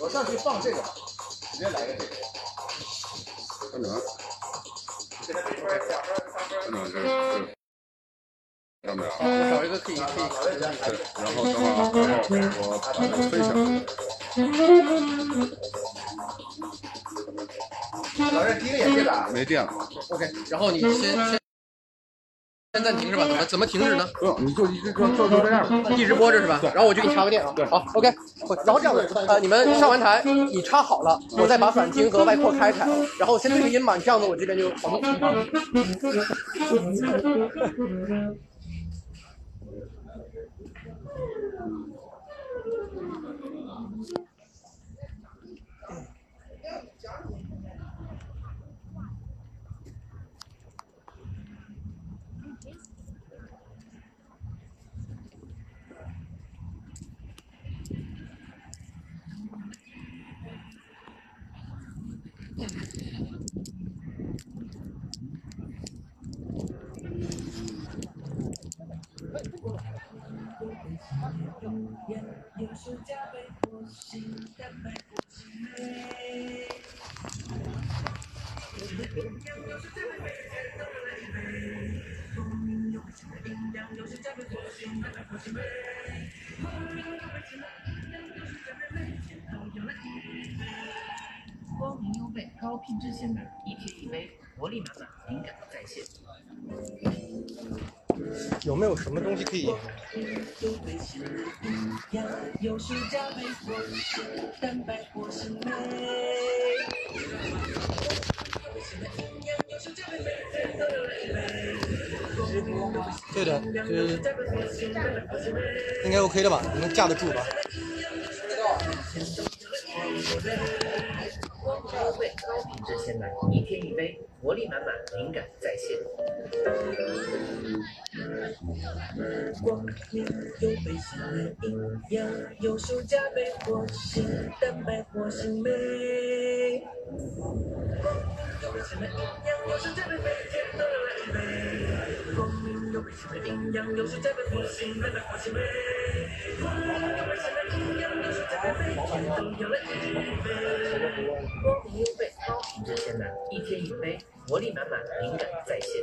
我上去放这个吧，直接来个这个。看哪？现在？这是。看到没有？我找一个可以可以。对，然后等会儿，然后我把它分享。老任第一个也电了。没电了。OK，然后你先先先暂停是吧？怎么怎么停止呢？不用，你就一直就就就这样，一直播着是吧？然后我就给你插个电啊。对。好，OK。然后这样子，呃，你们上完台，你插好了，我再把反听和外扩开开，然后先对个音嘛，这样子我这边就好弄。光明优倍，高品质鲜奶，一天一杯，活力满满，灵感在线。有没有什么东西可以？对的，就是应该 OK 的吧？能架得住吧？高品质鲜奶，一天一杯，活力满满，灵感再现。光明优倍鲜奶，营养优秀加倍，活性蛋白，活性酶。光明优倍鲜奶，营养优秀加倍，每天都要来一杯。光明优倍鲜奶，营养优秀加倍，活性蛋白，活性酶。光明优倍鲜奶，营养优秀加倍，每天都要来一杯。光明优倍，高品质鲜奶，一天一杯，活力满满，灵感在线。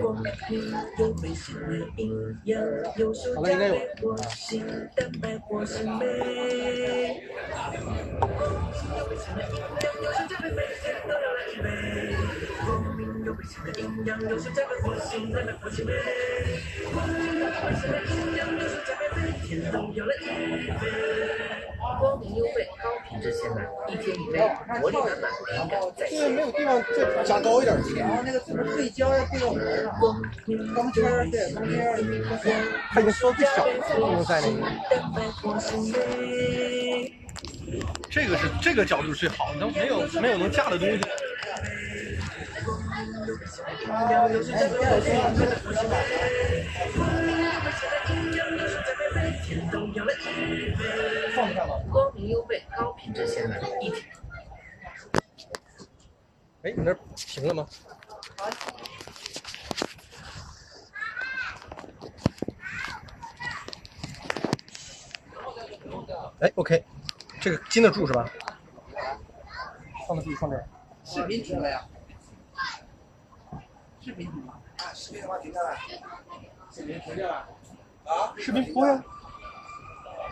光明优倍鲜奶，营养优秀加倍，活性蛋白，活性酶。光明优倍鲜奶，营养优秀加倍，每天都要来一杯。光明优倍鲜奶，营养优秀加倍，活性蛋白，活性酶。光明优倍鲜奶，营养优秀加倍，每天都要来一杯。光明优倍，高品质鲜奶，一天一杯，活力满满，灵感在现在线。没有地方再加高一点儿。然后那个怎么对焦要对到门，儿对钢圈儿，它已经缩最小了，用在那个。这个是这个角度最好的，没有没有能架的东西。放下了。光明优倍，高品质鲜奶，一天。哎，你那停了吗？哎，OK，这个禁得住是吧？放得住，放这儿。视频停了呀？视频停了。啊，视频的话停下来。视频停下了。啊？视频播呀。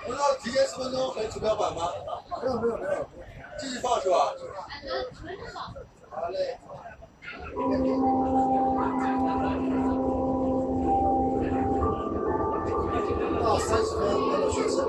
不是要提前十分钟回指标板吗？没有没有没有，继续放是吧？好嘞。到三十分那个学生，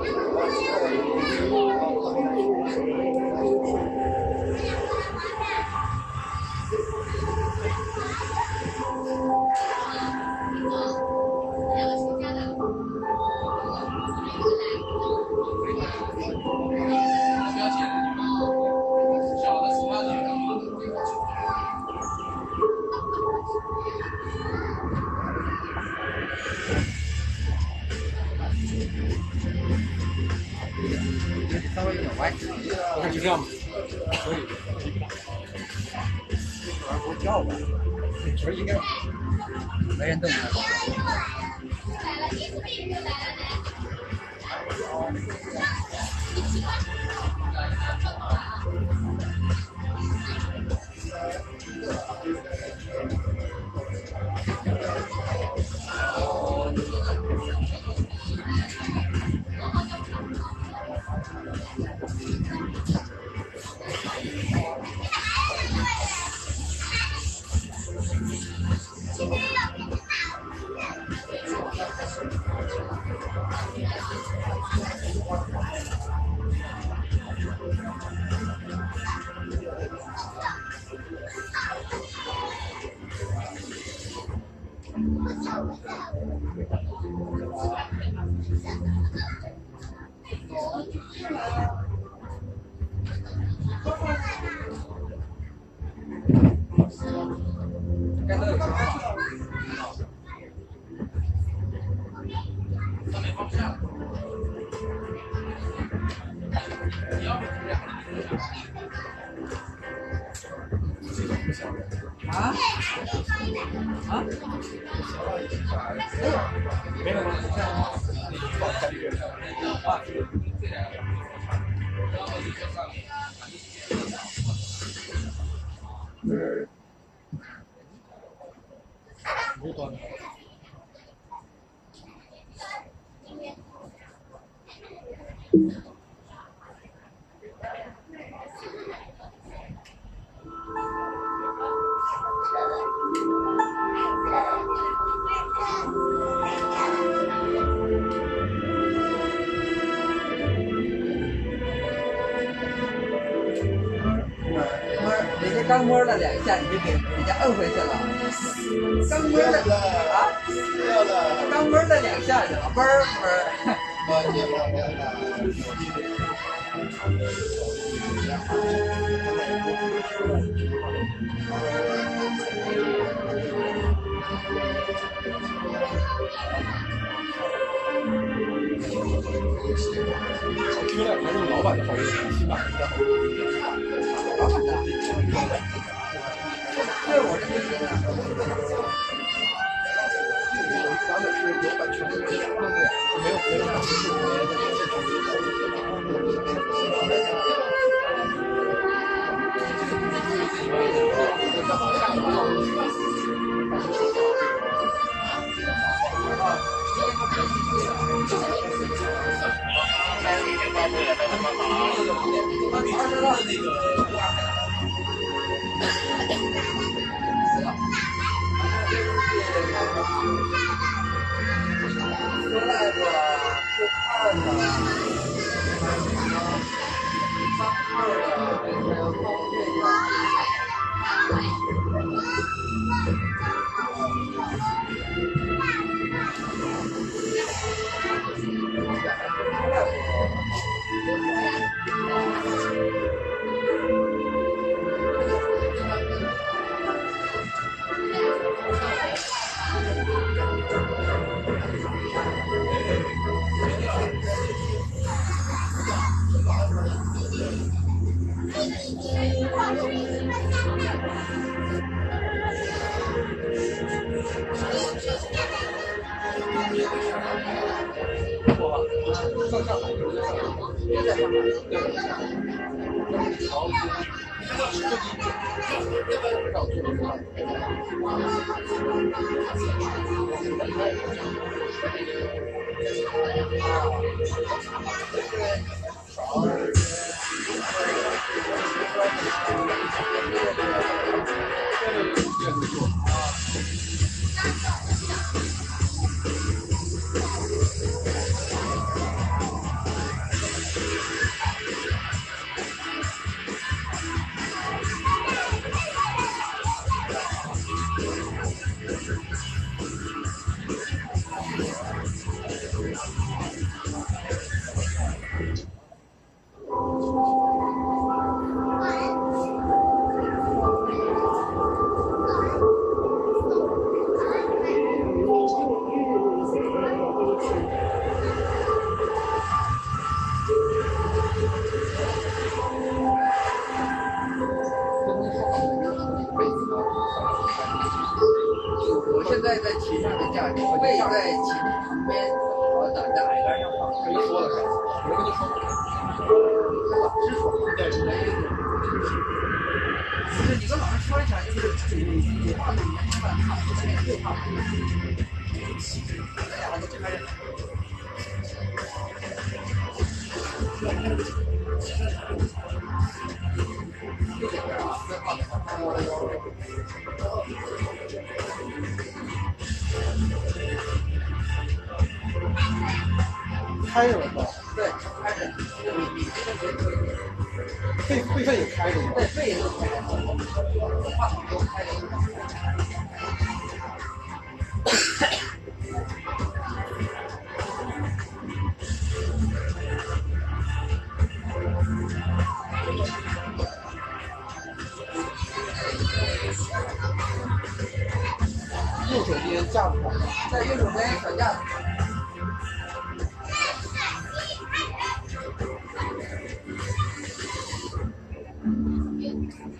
不叫吧？其实应该没人动它。啊？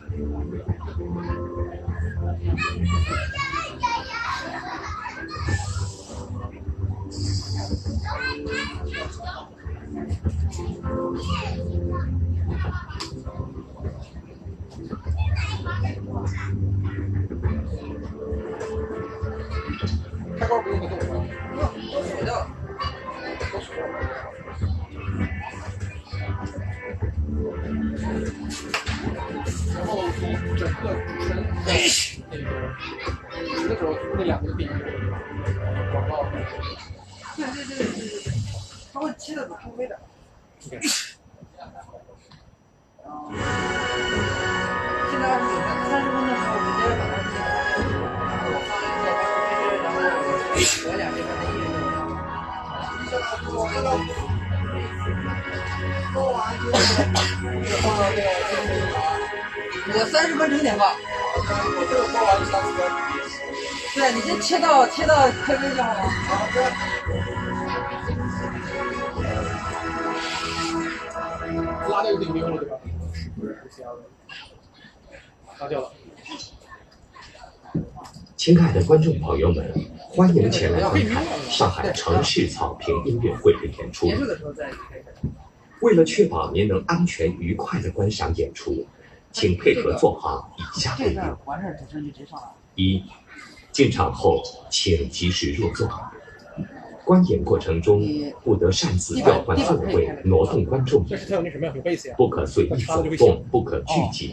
开关个主持人那个主持的时候那两个点广告，对对对对对对，他会切的比稍微的。然后现在二十九分，三十分的时候直接把它切开，然后我放一个然后我俩这边的音乐做完之后，放到这个这个啊，我三十分钟点吧。我这个播完三十分。对你先切到切到 KV 就好了。好的。拉掉就顶没用了对吧？拉掉了。亲爱的观众朋友们，欢迎前来观看上海城市草坪音乐会的演出。为了确保您能安全愉快地观赏演出，请配合做好以下规定：。一、进场后请及时入座。观演过程中不得擅自调换座位、挪动观众这是它有那什么呀？有贝斯呀。不可随意走动，不可聚集。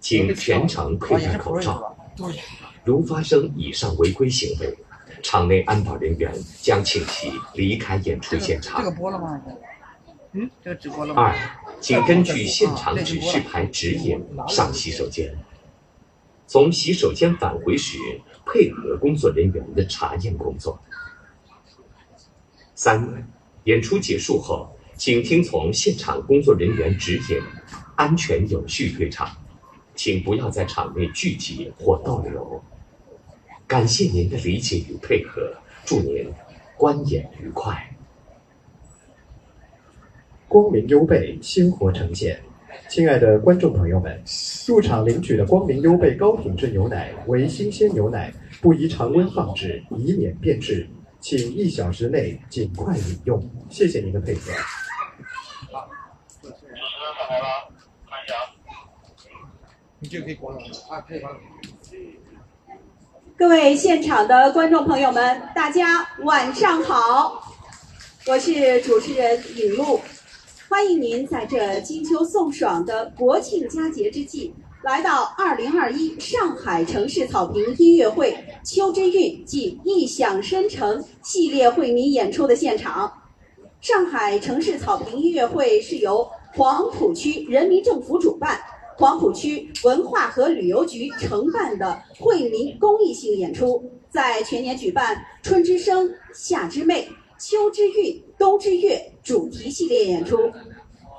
请全程佩戴口罩。如发生以上违规行为，场内安保人员将请其离开演出现这场个。播了吗？嗯，这个直播了吗？二，请根据现场指示牌指引上洗手间。从洗手间返回时，配合工作人员的查验工作。三，演出结束后，请听从现场工作人员指引，安全有序退场，请不要在场内聚集或逗留。感谢您的理解与配合，祝您观演愉快。光明优贝鲜活呈现。亲爱的观众朋友们，入场领取的光明优贝高品质牛奶为新鲜牛奶，不宜常温放置，以免变质，请一小时内尽快饮用。谢谢您的配合。各位现场的观众朋友们，大家晚上好，我是主持人尹璐，欢迎您在这金秋送爽的国庆佳节之际，来到2021上海城市草坪音乐会秋之韵暨异响深城系列惠民演出的现场。上海城市草坪音乐会是由黄浦区人民政府主办。黄浦区文化和旅游局承办的惠民公益性演出，在全年举办“春之声”“夏之魅”“秋之韵”“冬之月”主题系列演出。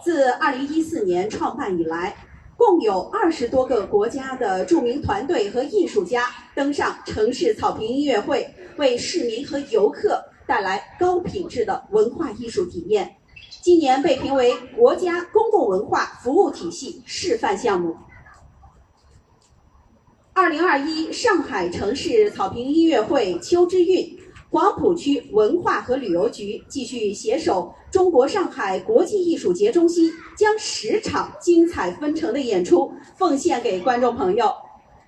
自2014年创办以来，共有二十多个国家的著名团队和艺术家登上城市草坪音乐会，为市民和游客带来高品质的文化艺术体验。今年被评为国家公共文化服务体系示范项目。二零二一上海城市草坪音乐会秋之韵黄浦区文化和旅游局继续携手中国上海国际艺术节中心，将十场精彩纷呈的演出奉献给观众朋友。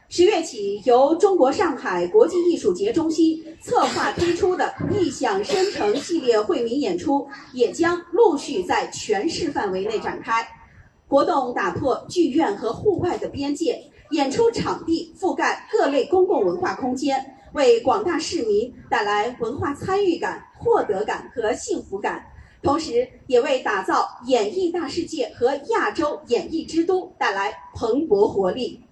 十月起，由中国上海国际艺术节中心策划推出的“异想生成”系列惠民演出，也将陆续在全市范围内展开。活动打破剧院和户外的边界，演出场地覆盖各类公共文化空间，为广大市民带来文化参与感、获得感和幸福感，同时也为打造演艺大世界和亚洲演艺之都带来蓬勃活力。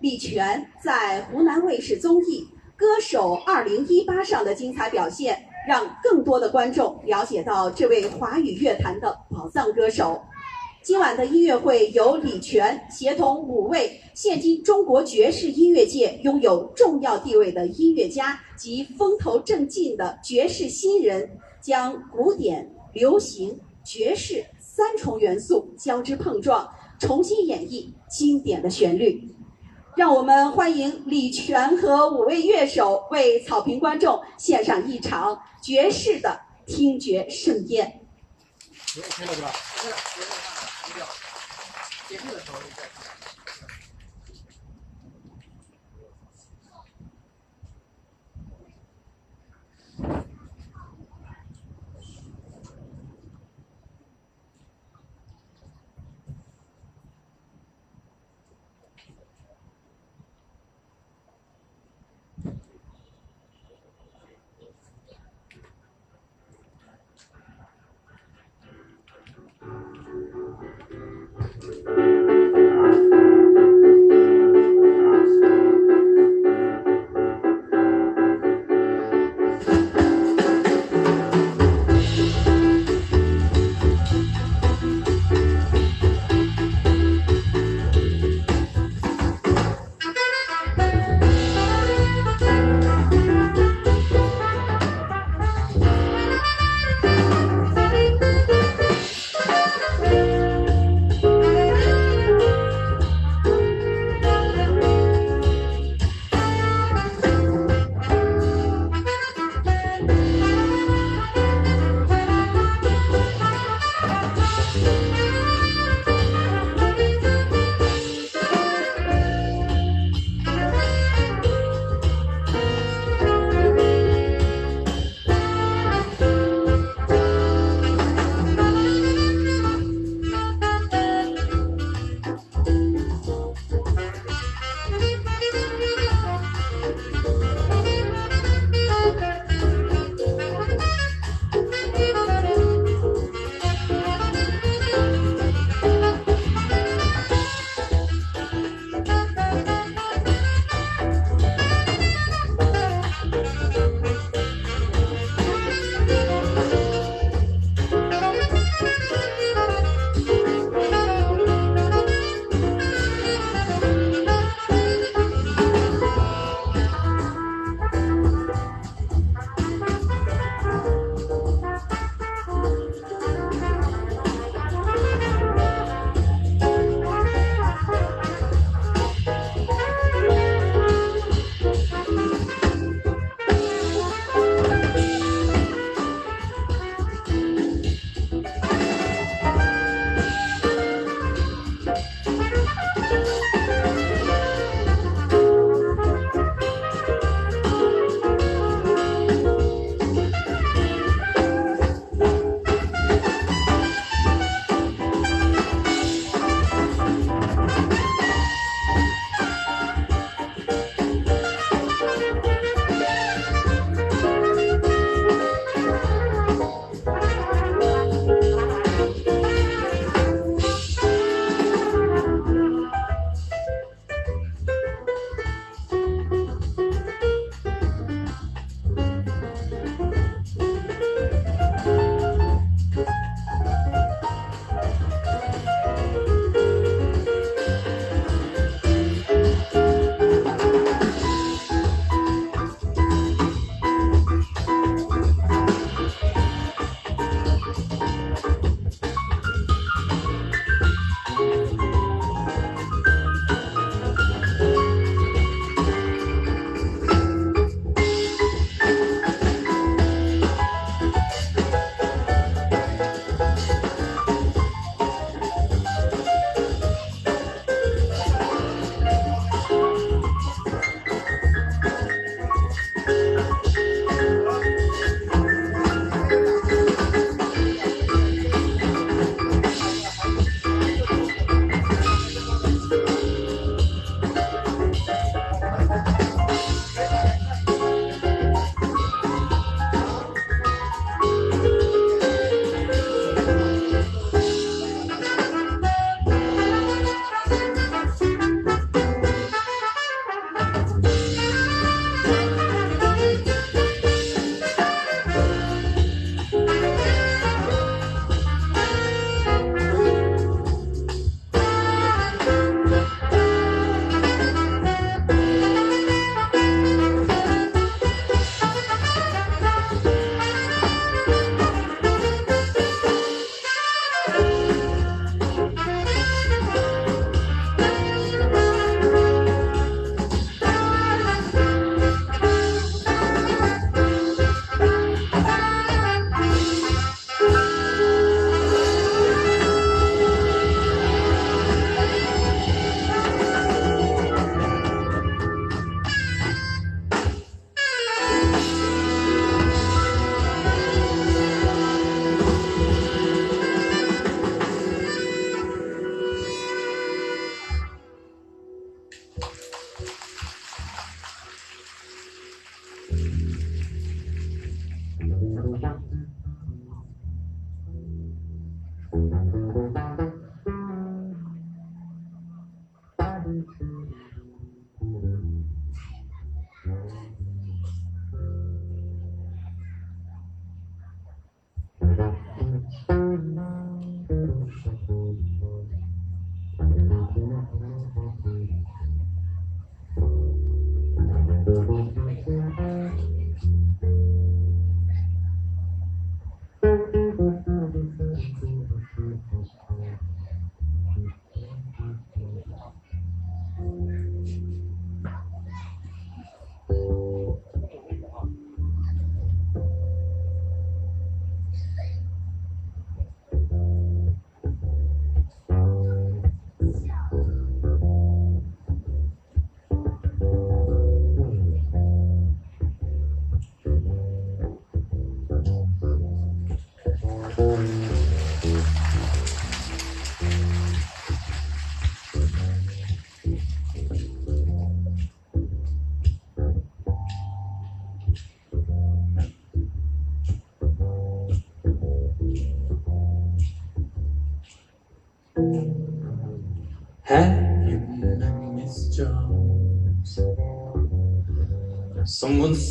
李泉在湖南卫视综艺《歌手2018》上的精彩表现，让更多的观众了解到这位华语乐坛的宝藏歌手。今晚的音乐会由李泉协同五位现今中国爵士音乐界拥有重要地位的音乐家及风头正劲的爵士新人，将古典、流行、爵士三重元素交织碰撞，重新演绎经典的旋律。让我们欢迎李泉和五位乐手为草坪观众献上一场爵士的听觉盛宴。可以了，对吧？可以了，可以了，结束的时候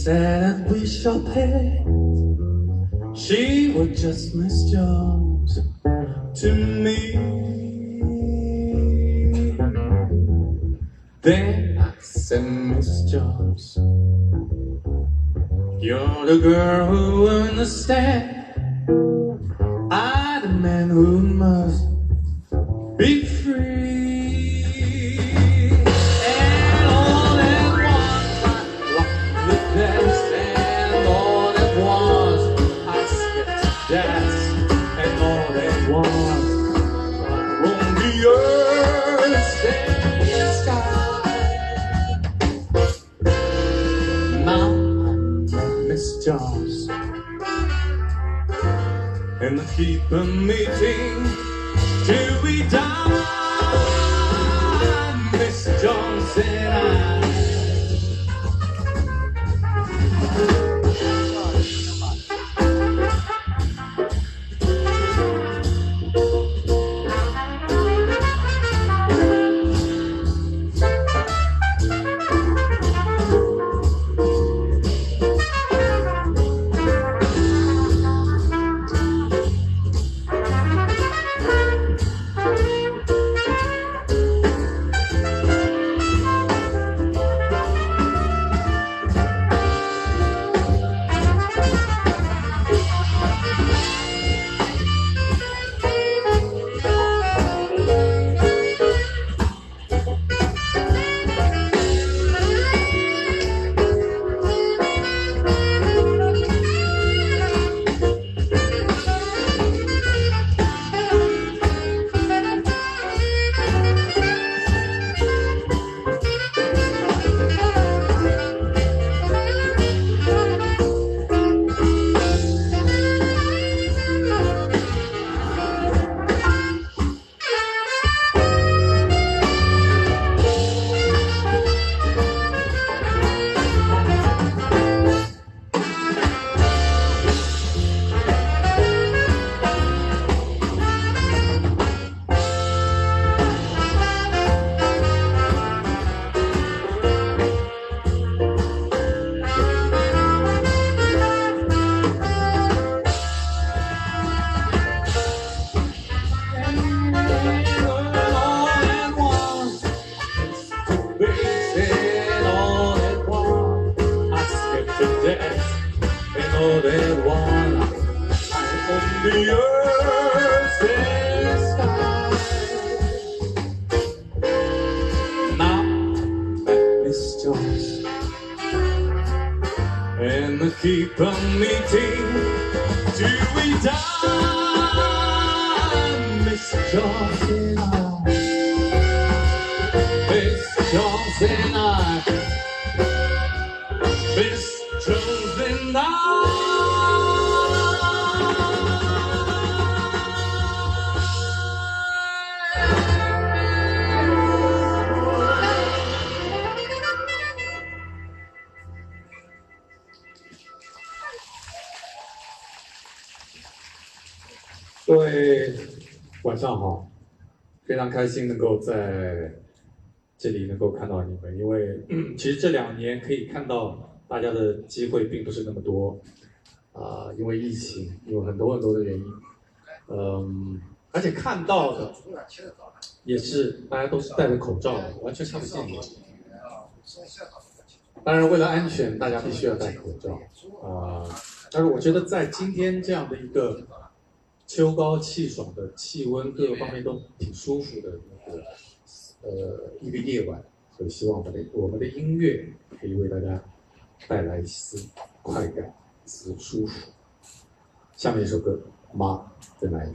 said that we shall pay. She was just Miss Jones to me. Then I said, Miss Jones, you're the girl who understands. said I 常开心能够在这里能够看到你们，因为 其实这两年可以看到大家的机会并不是那么多，啊、因为疫情，有很多很多的原因，嗯，而且看到的也是大家都是戴着口罩的，完全看不见你。当然，为了安全，大家必须要戴口罩啊、但是我觉得在今天这样的一个秋高气爽的气温，各个方面都挺舒服的那个呃一个夜晚，所以希望我们的我们的音乐可以为大家带来一丝快感，一丝舒服。下面一首歌《妈在哪里》。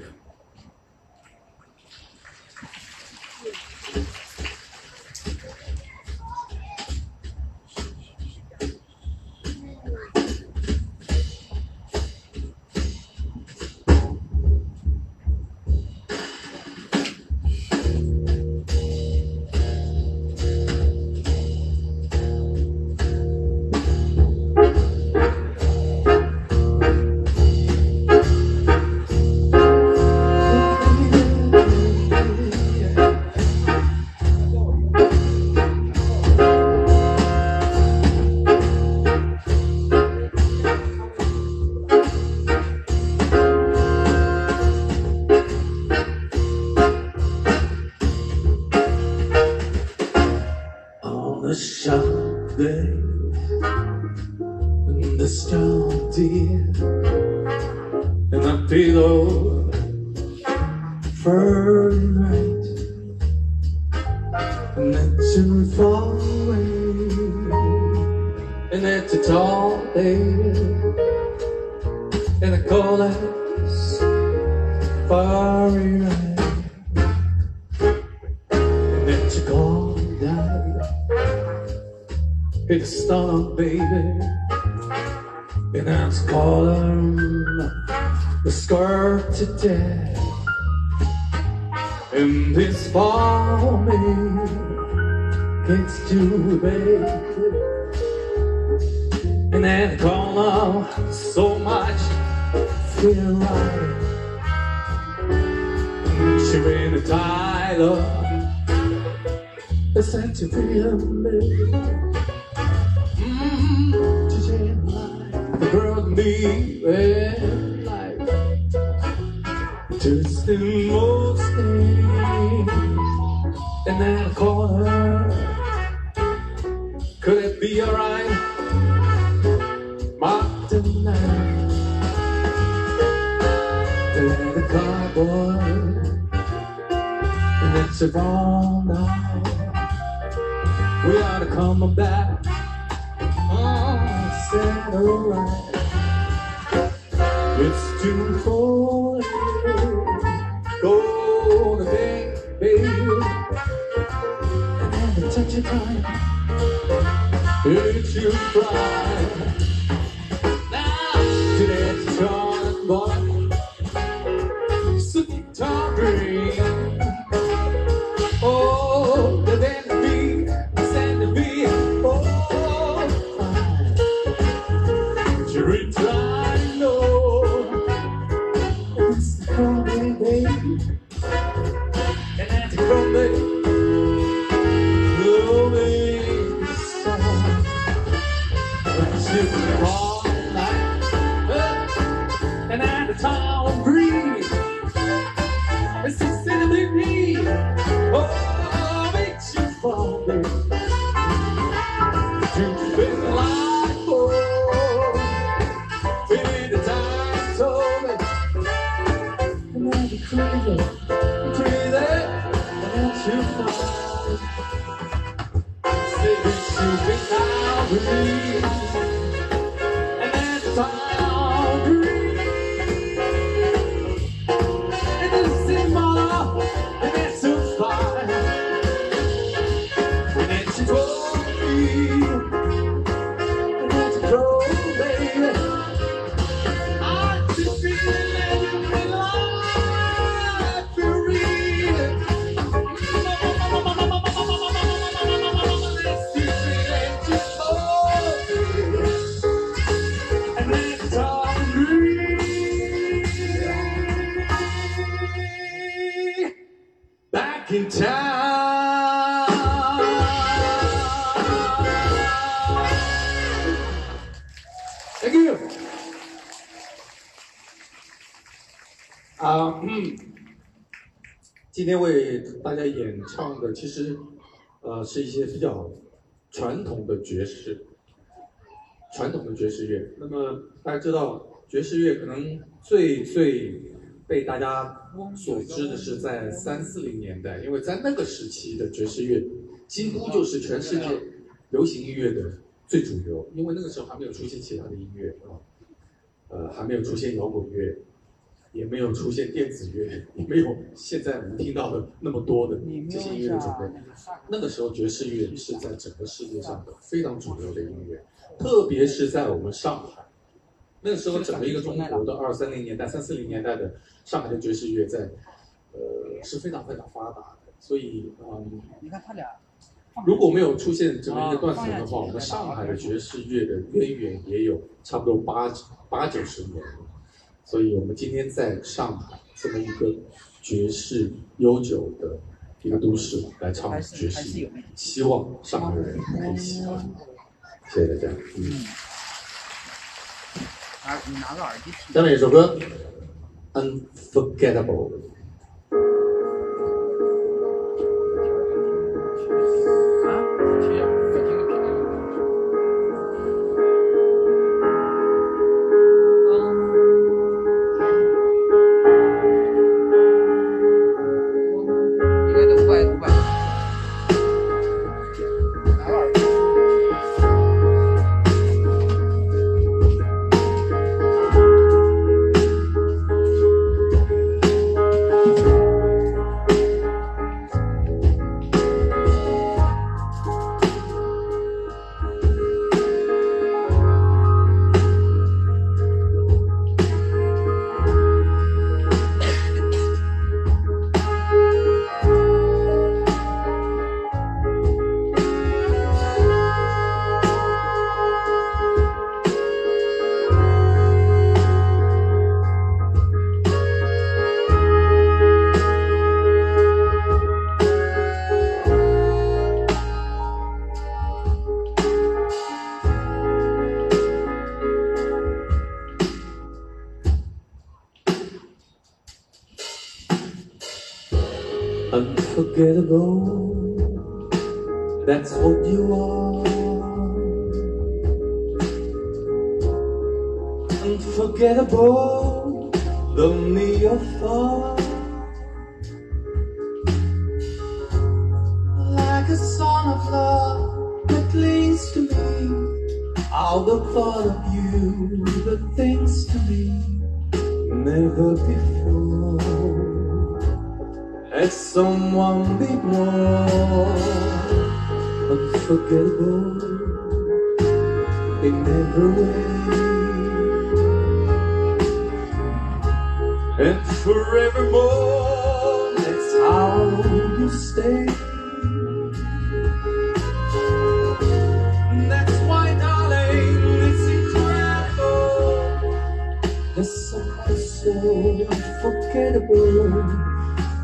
Mark tonight to the cowboy and it's a wrong now we ought to come back oh alright it's too cold go to bed baby and then the touch of time it's you cry 今天为大家演唱的其实呃是一些比较传统的爵士，传统的爵士乐。那么大家知道，爵士乐可能最最被大家所知的是在三四零年代，因为在那个时期的爵士乐几乎就是全世界流行音乐的最主流，因为那个时候还没有出现其他的音乐啊，呃，还没有出现摇滚乐。也没有出现电子乐，也没有现在我们听到的那么多的这些音乐的种类。那个时候爵士乐是在整个世界上的非常主流的音乐，特别是在我们上海。那个时候，整个一个中国的二三零年代、三四零年代的上海的爵士乐在，呃，是非常非常发达的。所以，嗯，你看他俩，如果没有出现这么一个断层的话，我们上海的爵士乐的渊源也有差不多八八九十年。所以我们今天在上海这么一个爵士悠久的一个都市来唱爵士乐，希望上海人可以喜欢。谢谢大家。嗯。拿你拿个耳机听。下面一首歌《Unforgettable》。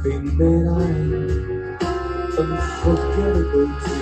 been that I am unforgettable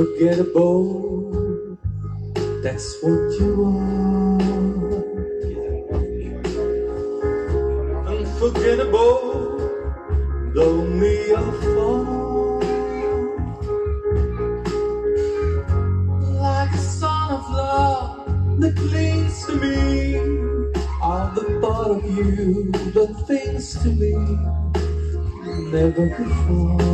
unforgettable. That's what you are. Unforgettable, though me or fall. Like a son of love that clings to me. All the thought of you that things to me never before.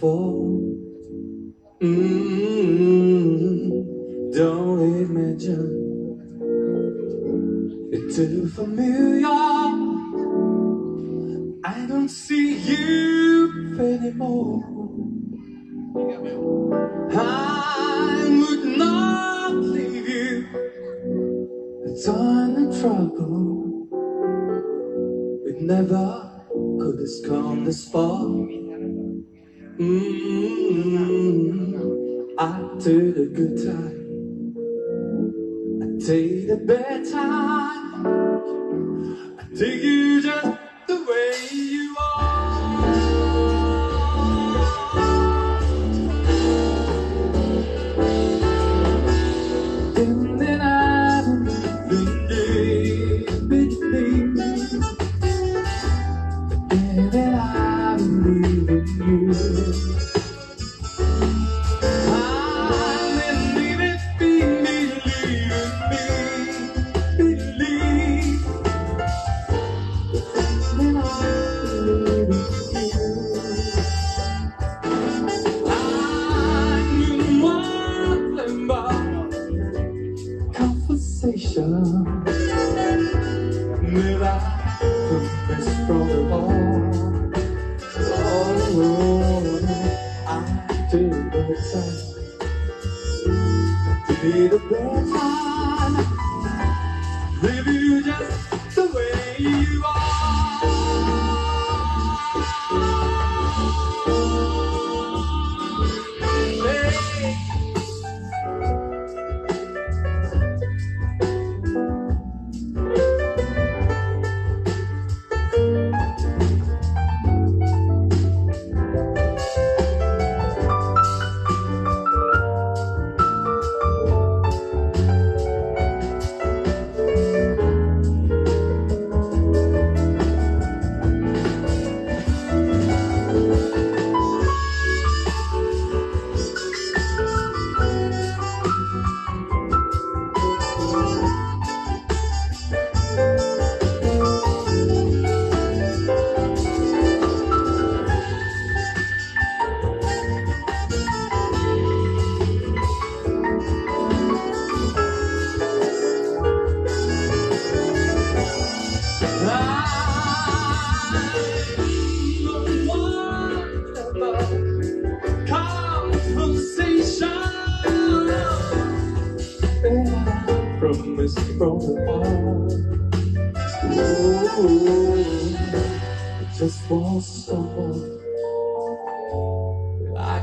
Before.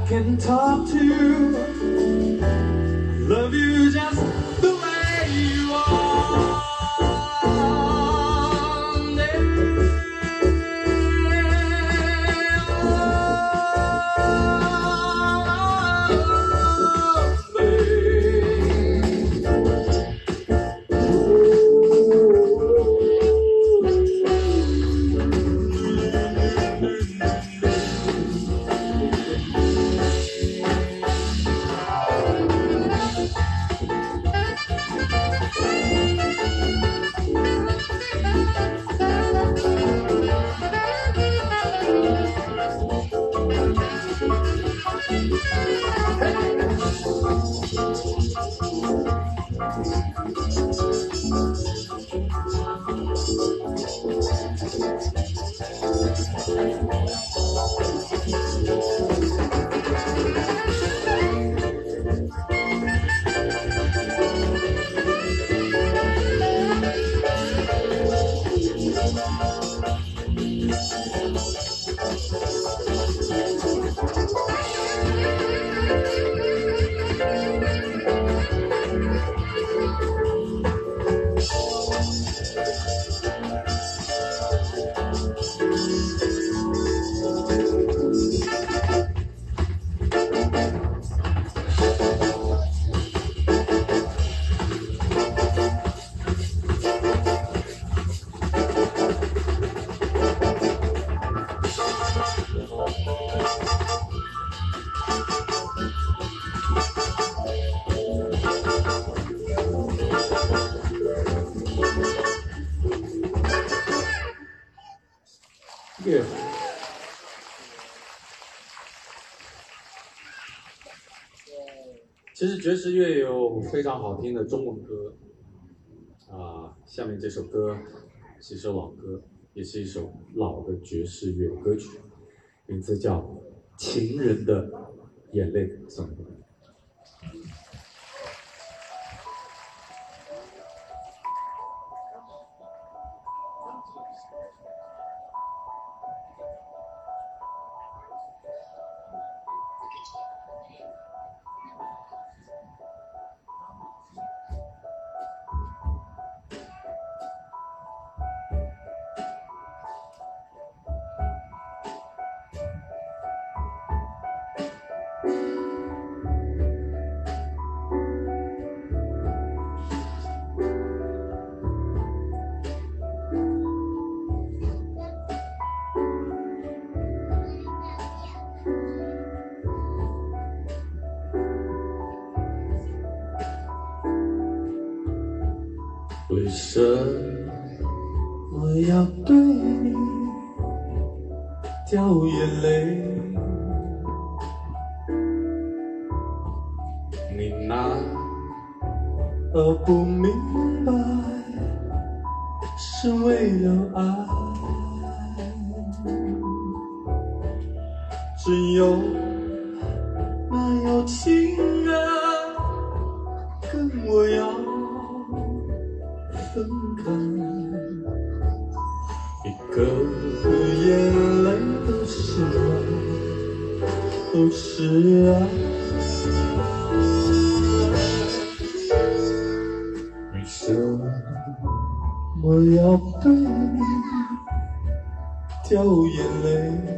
Can talk to. I Love you 其实爵士乐有非常好听的中文歌，啊，下面这首歌是一首老歌，也是一首老的爵士乐歌曲，名字叫《情人的眼泪》，送给大。是么不是爱？为什么要对你掉眼泪？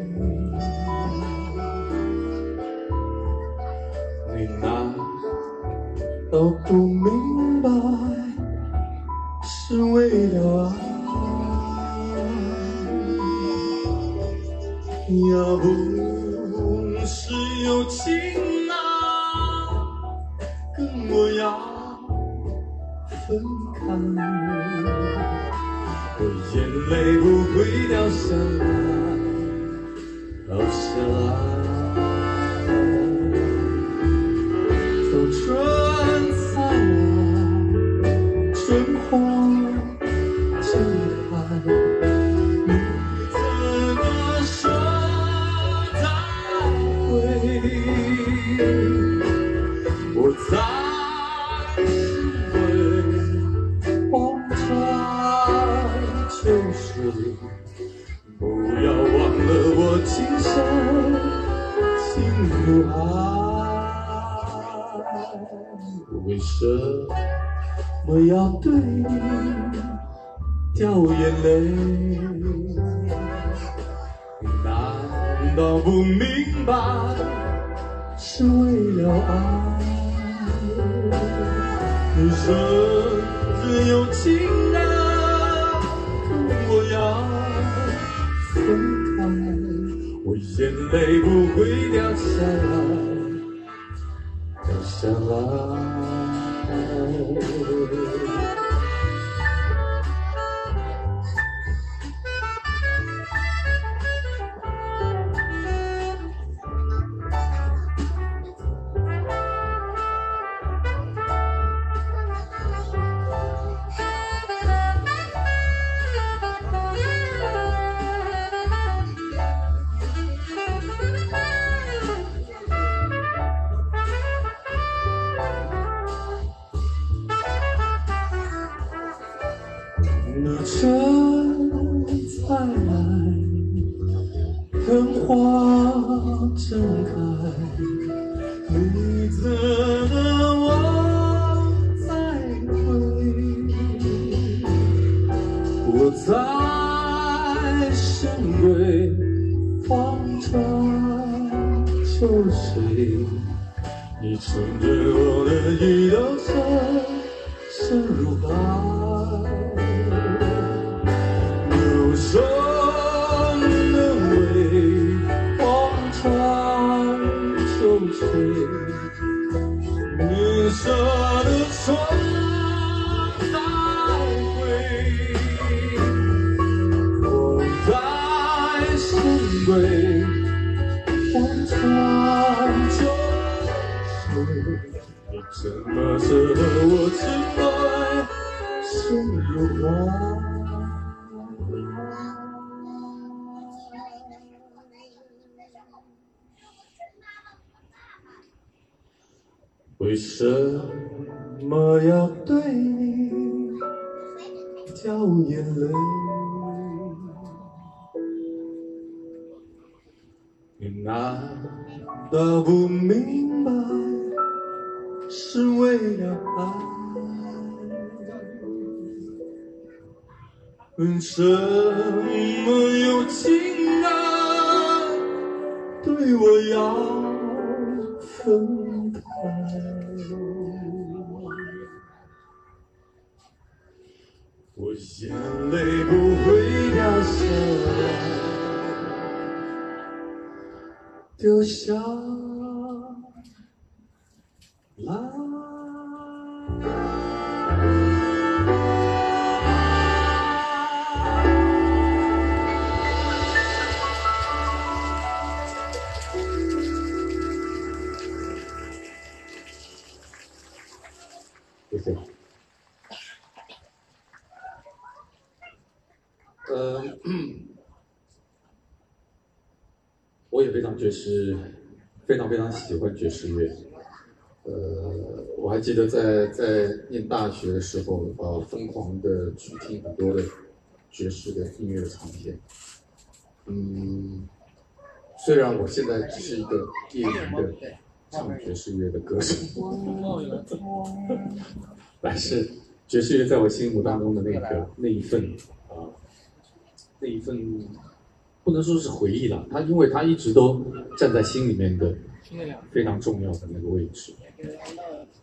你难道不明白是为了爱？为什么有情人对我要分丢下欢爵士乐。呃，我还记得在在念大学的时候，呃，疯狂的去听很多的爵士的音乐的唱片。嗯，虽然我现在只是一个业余的唱爵士乐的歌手，但是爵士乐在我心目当中的那个那一份啊、那一份不能说是回忆了，它因为它一直都站在心里面的非常重要的那个位置。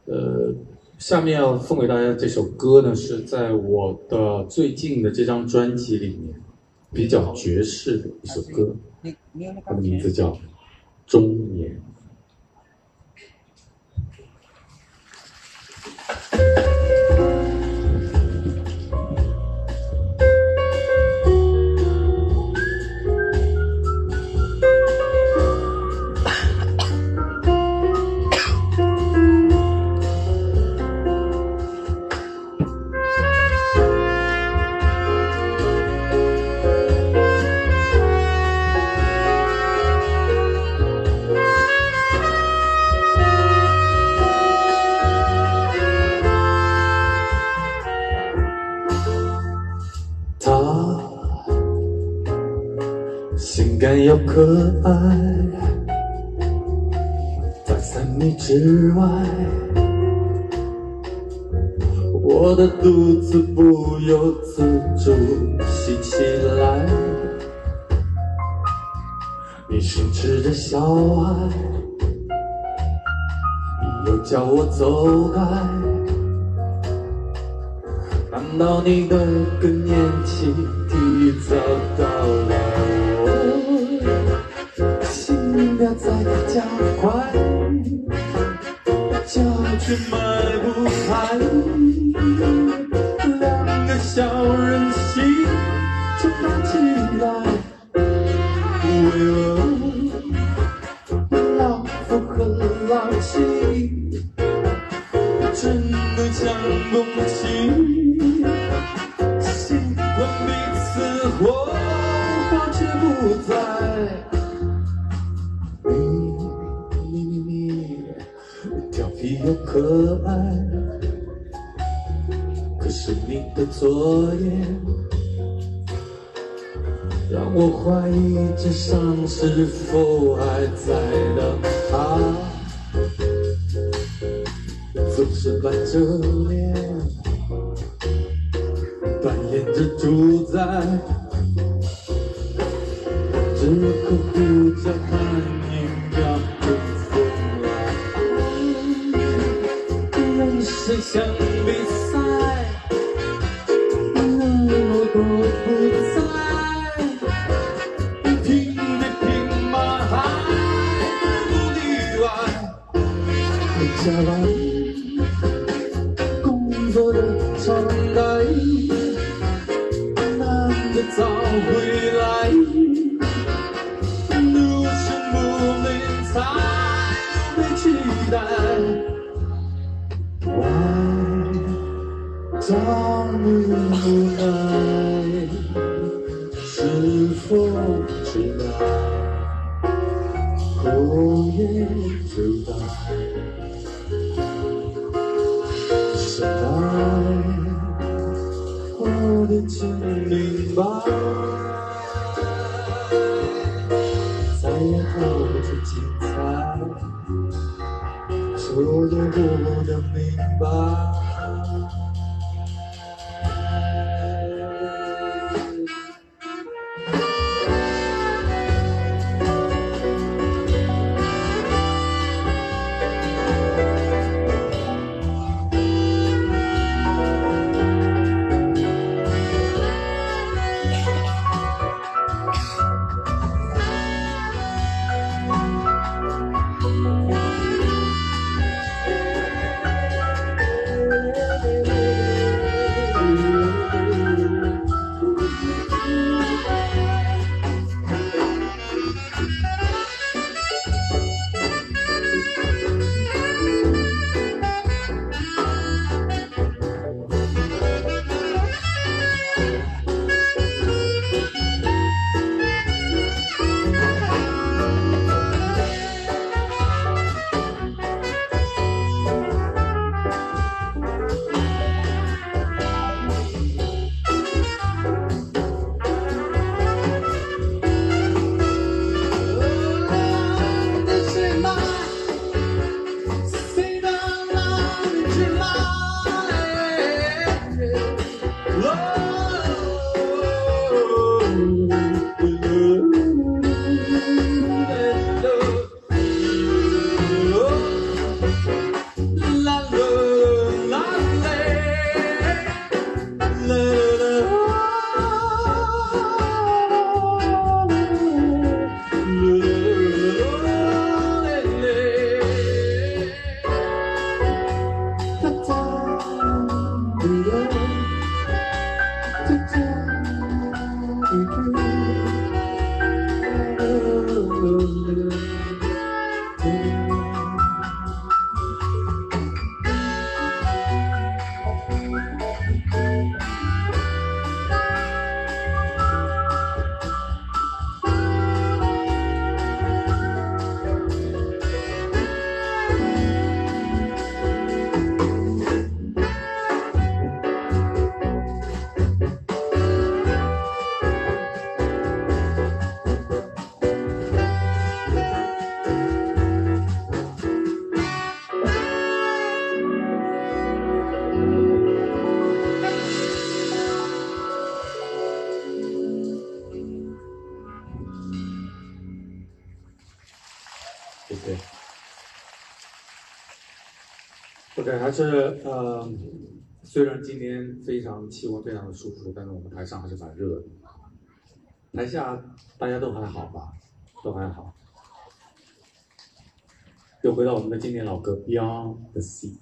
呃，下面要送给大家这首歌呢，是在我的最近的这张专辑里面比较爵士的一首歌，它的名字叫《中年》。让我怀疑这伤是否还在等他，总是板着脸。扮演着主宰，只可不着还是呃，虽然今天非常气温非常的舒服，但是我们台上还是蛮热的。台下大家都还好吧？都还好。又回到我们的经典老歌《Beyond the Sea》。